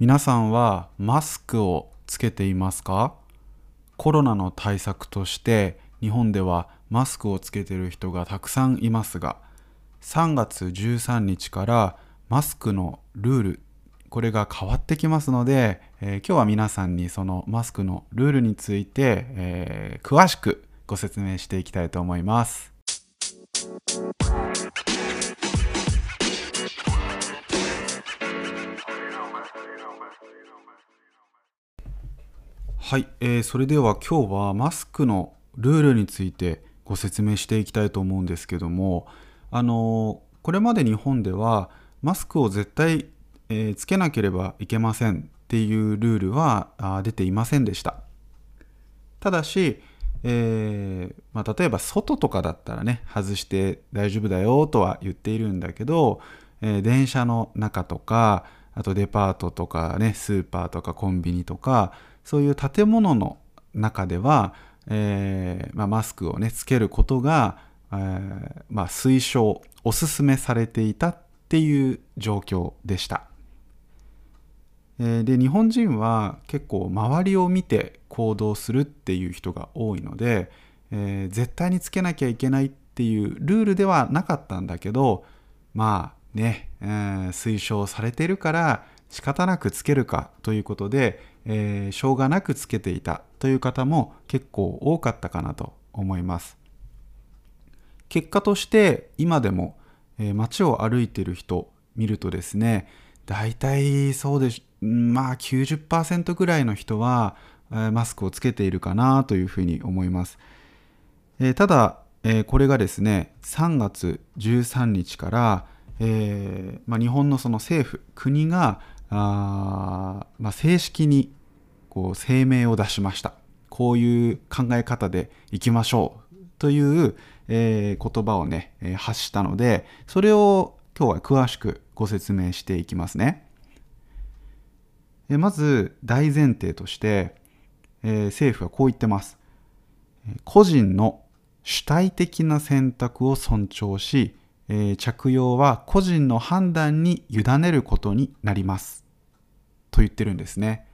皆さんはマスクをつけていますか？コロナの対策として日本ではマスクをつけている人がたくさんいますが3月13日からマスクのルールこれが変わってきますので、えー、今日は皆さんにそのマスクのルールについて、えー、詳しくご説明していきたいと思います。はい、えー、それでは今日はマスクのルールについてご説明していきたいと思うんですけどもあのこれまで日本ではマスクを絶対、えー、つけなければいけませんっていうルールはあ出ていませんでした。ただし、えー、まあ、例えば外とかだったらね外して大丈夫だよとは言っているんだけど、えー、電車の中とかあとデパートとかねスーパーとかコンビニとかそういう建物の中では、えーまあ、マスクをねつけることが、えーまあ、推奨おすすめされていたっていう状況でした。えー、で日本人は結構周りを見て行動するっていう人が多いので、えー、絶対につけなきゃいけないっていうルールではなかったんだけどまあね、えー、推奨されてるから仕方なくつけるかということで、えー、しょうがなくつけていたという方も結構多かったかなと思います。結果として今でも、えー、街を歩いている人見るとですね大体そうですまあ90%ぐらいの人は、えー、マスクをつけているかなというふうに思います。えー、ただ、えー、これがですね3月13日から、えーまあ、日本のその政府国があ、まあ、正式にこう声明を出しました。こういう考え方でいきましょうという、えー、言葉をね、えー、発したので、それを今日は詳しくご説明していきますね。えー、まず大前提として、えー、政府はこう言ってます。個人の主体的な選択を尊重し、えー、着用は個人の判断に委ねることになります。と言ってるんですね。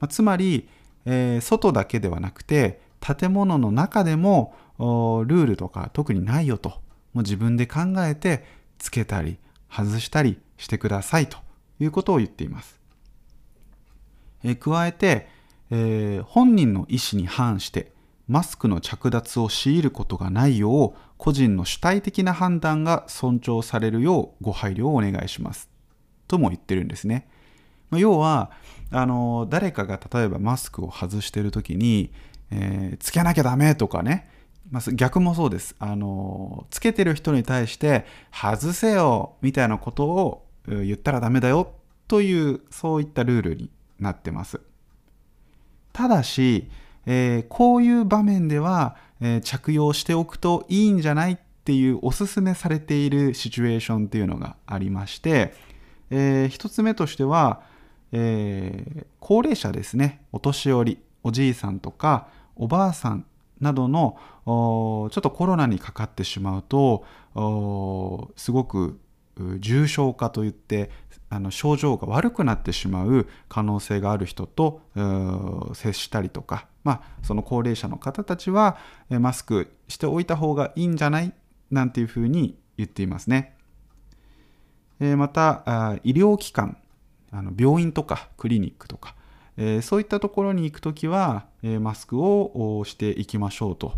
ま、つまり、えー、外だけではなくて建物の中でもルールとか特にないよともう自分で考えてつけたり外したりしてくださいということを言っています。えー、加えて、えー、本人の意思に反してマスクの着脱を強いることがないよう個人の主体的な判断が尊重されるようご配慮をお願いしますとも言ってるんですね。ま要はあの誰かが例えばマスクを外してる時に、えー、つけなきゃダメとかね、まあ、逆もそうです。あのつけてる人に対して外せよみたいなことを言ったらダメだよというそういったルールになってます。ただし、えー、こういう場面では、えー、着用しておくといいんじゃないっていうおすすめされているシチュエーションっていうのがありまして、えー、一つ目としてはえー、高齢者ですねお年寄りおじいさんとかおばあさんなどのちょっとコロナにかかってしまうとすごく重症化といってあの症状が悪くなってしまう可能性がある人と接したりとか、まあ、その高齢者の方たちはマスクしておいた方がいいんじゃない？なんていうふうに言っていますね。また医療機関あの病院とかクリニックとか、えー、そういったところに行くときは、えー、マスクをしていきましょうと。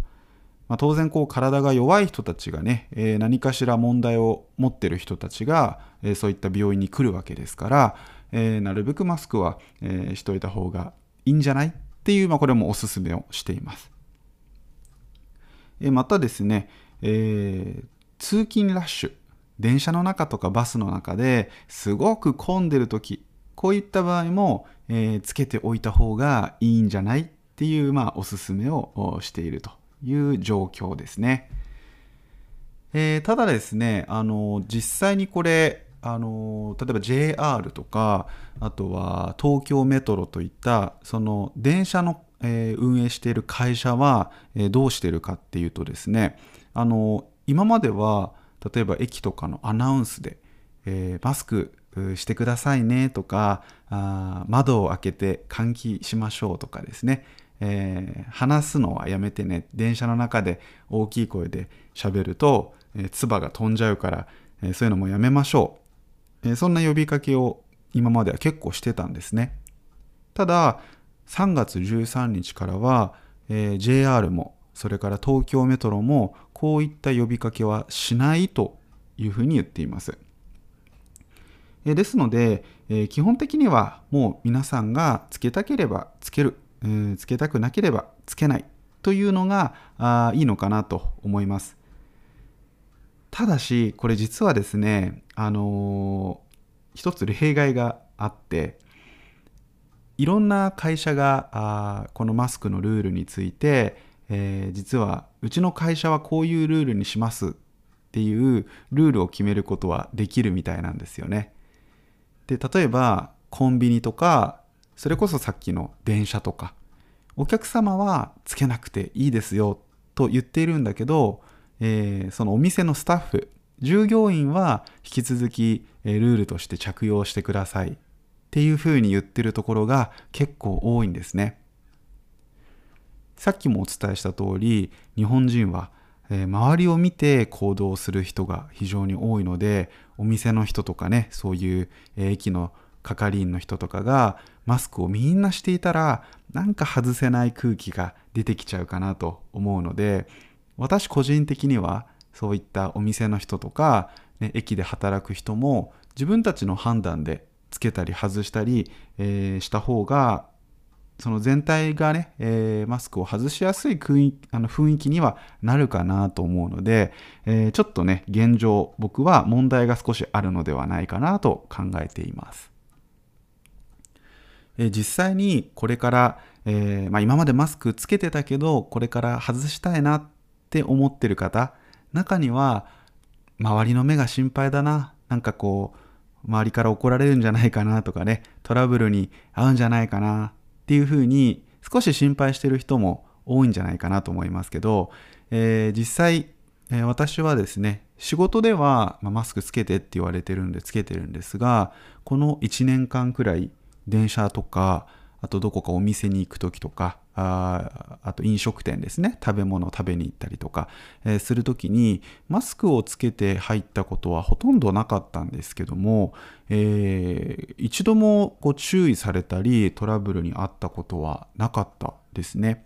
まあ、当然こう体が弱い人たちがね、えー、何かしら問題を持ってる人たちが、えそういった病院に来るわけですから、えなるべくマスクは、えしといた方がいいんじゃない？っていう、まあ、これもおすすめをしています。えまたですね、え通勤ラッシュ電車の中とかバスの中ですごく混んでる時こういった場合も、えー、つけておいた方がいいんじゃないっていう、まあ、おすすめをしているという状況ですね。えー、ただですね、あの実際にこれあの例えば JR とかあとは東京メトロといったその電車の、え、運営している会社は、え、どうしてるかっていうとですねあの今までは例えば駅とかのアナウンスで、えー、マスクしてくださいねとかあ窓を開けて換気しましょうとかですね、えー、話すのはやめてね。電車の中で大きい声で喋ると、えー、唾が飛んじゃうから、えー、そういうのもやめましょう、えそんな呼びかけを今までは結構してたんですね。ただ3月13日からは、え JR もそれから東京メトロもこういった呼びかけはしないというふうに言っています。ですので、基本的にはもう皆さんがつけたければつける、つけたくなければつけないというのがいいのかなと思います。ただし、これ実はですね、あのー、一つ例外があって、いろんな会社があこのマスクのルールについて、えー、実はうちの会社はこういうルールにしますっていうルールを決めることはできるみたいなんですよね。で例えばコンビニとかそれこそさっきの電車とかお客様はつけなくていいですよと言っているんだけど、えー、そのお店のスタッフ従業員は引き続き、えルールとして着用してくださいっていうふうに言ってるところが結構多いんですね。さっきもお伝えした通り日本人はえ周りを見て行動する人が非常に多いのでお店の人とかねそういう、え駅の係員の人とかがマスクをみんなしていたらなんか外せない空気が出てきちゃうかなと思うので私個人的にはそういったお店の人とか、ね、駅で働く人も自分たちの判断でつけたり外したり、えー、した方がその全体がね、えー、マスクを外しやすいあの雰囲気にはなるかなと思うので、えー、ちょっとね、現状、僕は問題が少しあるのではないかなと考えています。えー、実際にこれから、えまあ、今までマスクつけてたけど、これから外したいなって思ってる方、中には、周りの目が心配だな、なんかこう、周りから怒られるんじゃないかなとかね、トラブルに遭うんじゃないかなっていうふうに少し心配してる人も多いんじゃないかなと思いますけど、えー、実際、えー、私はですね仕事では、まあ、マスクつけてって言われてるんでつけてるんですがこの1年間くらい電車とかあとどこかお店に行く時とかああと飲食店ですね。食べ物を食べに行ったりとか、えー、する時にマスクをつけて入ったことはほとんどなかったんですけども、えー、一度もこう注意されたりトラブルにあったことはなかったですね、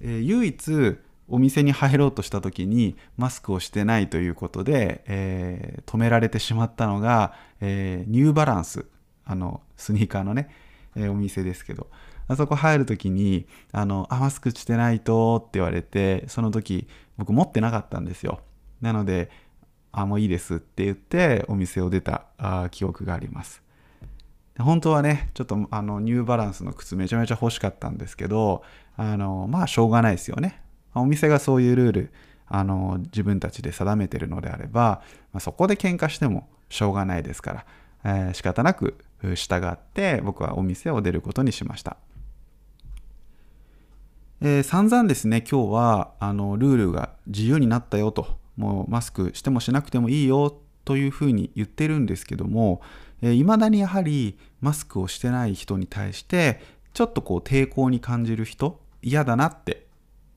えー、唯一お店に入ろうとした時にマスクをしてないということで、え止められてしまったのが、えニューバランス。あのスニーカーのねえ、お店ですけど、あそこ入るときに、あの、あ、マスクしてないとって言われて、その時僕持ってなかったんですよ。なので、あ、もういいですって言ってお店を出たあ記憶があります。本当はね、ちょっとあのニューバランスの靴めちゃめちゃ欲しかったんですけど、あの、まあしょうがないですよね。お店がそういうルール、あの、自分たちで定めてるのであれば、まあ、そこで喧嘩してもしょうがないですから、えー、仕方なく従って僕はお店を出ることにしました。えー、散々ですね今日はあのルールが自由になったよともうマスクしてもしなくてもいいよというふうに言ってるんですけどもいま、ー、だにやはりマスクをしてない人に対してちょっとこう抵抗に感じる人嫌だなって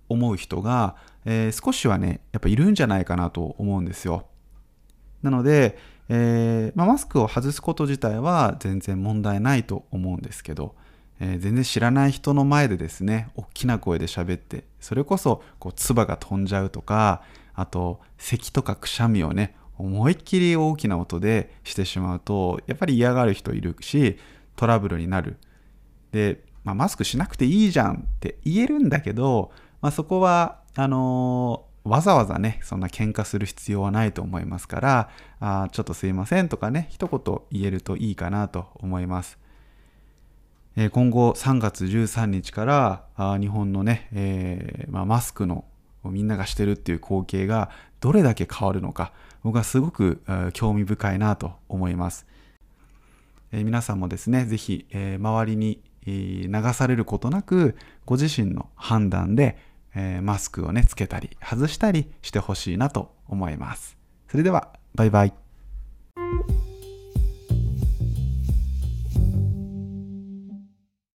思う人が、えー、少しはねやっぱいるんじゃないかなと思うんですよ。なので、えー、まあ、マスクを外すこと自体は全然問題ないと思うんですけど、えー、全然知らない人の前でですね大きな声で喋ってそれこそこう唾が飛んじゃうとかあと咳とかくしゃみをね思いっきり大きな音でしてしまうとやっぱり嫌がる人いるしトラブルになるで、まあ、マスクしなくていいじゃんって言えるんだけど、まあ、そこはあのわざわざね、そんな喧嘩する必要はないと思いますから、あちょっとすいませんとかね、一言言えるといいかなと思います。え、今後3月13日からあ日本のね、えー、まあ、マスクのみんながしてるっていう光景がどれだけ変わるのか、僕はすごく興味深いなと思います。えー、皆さんもですね、ぜひ、え周りに流されることなく、ご自身の判断でえ、マスクをね、つけたり、外したりしてほしいなと思います。それでは、バイバイ。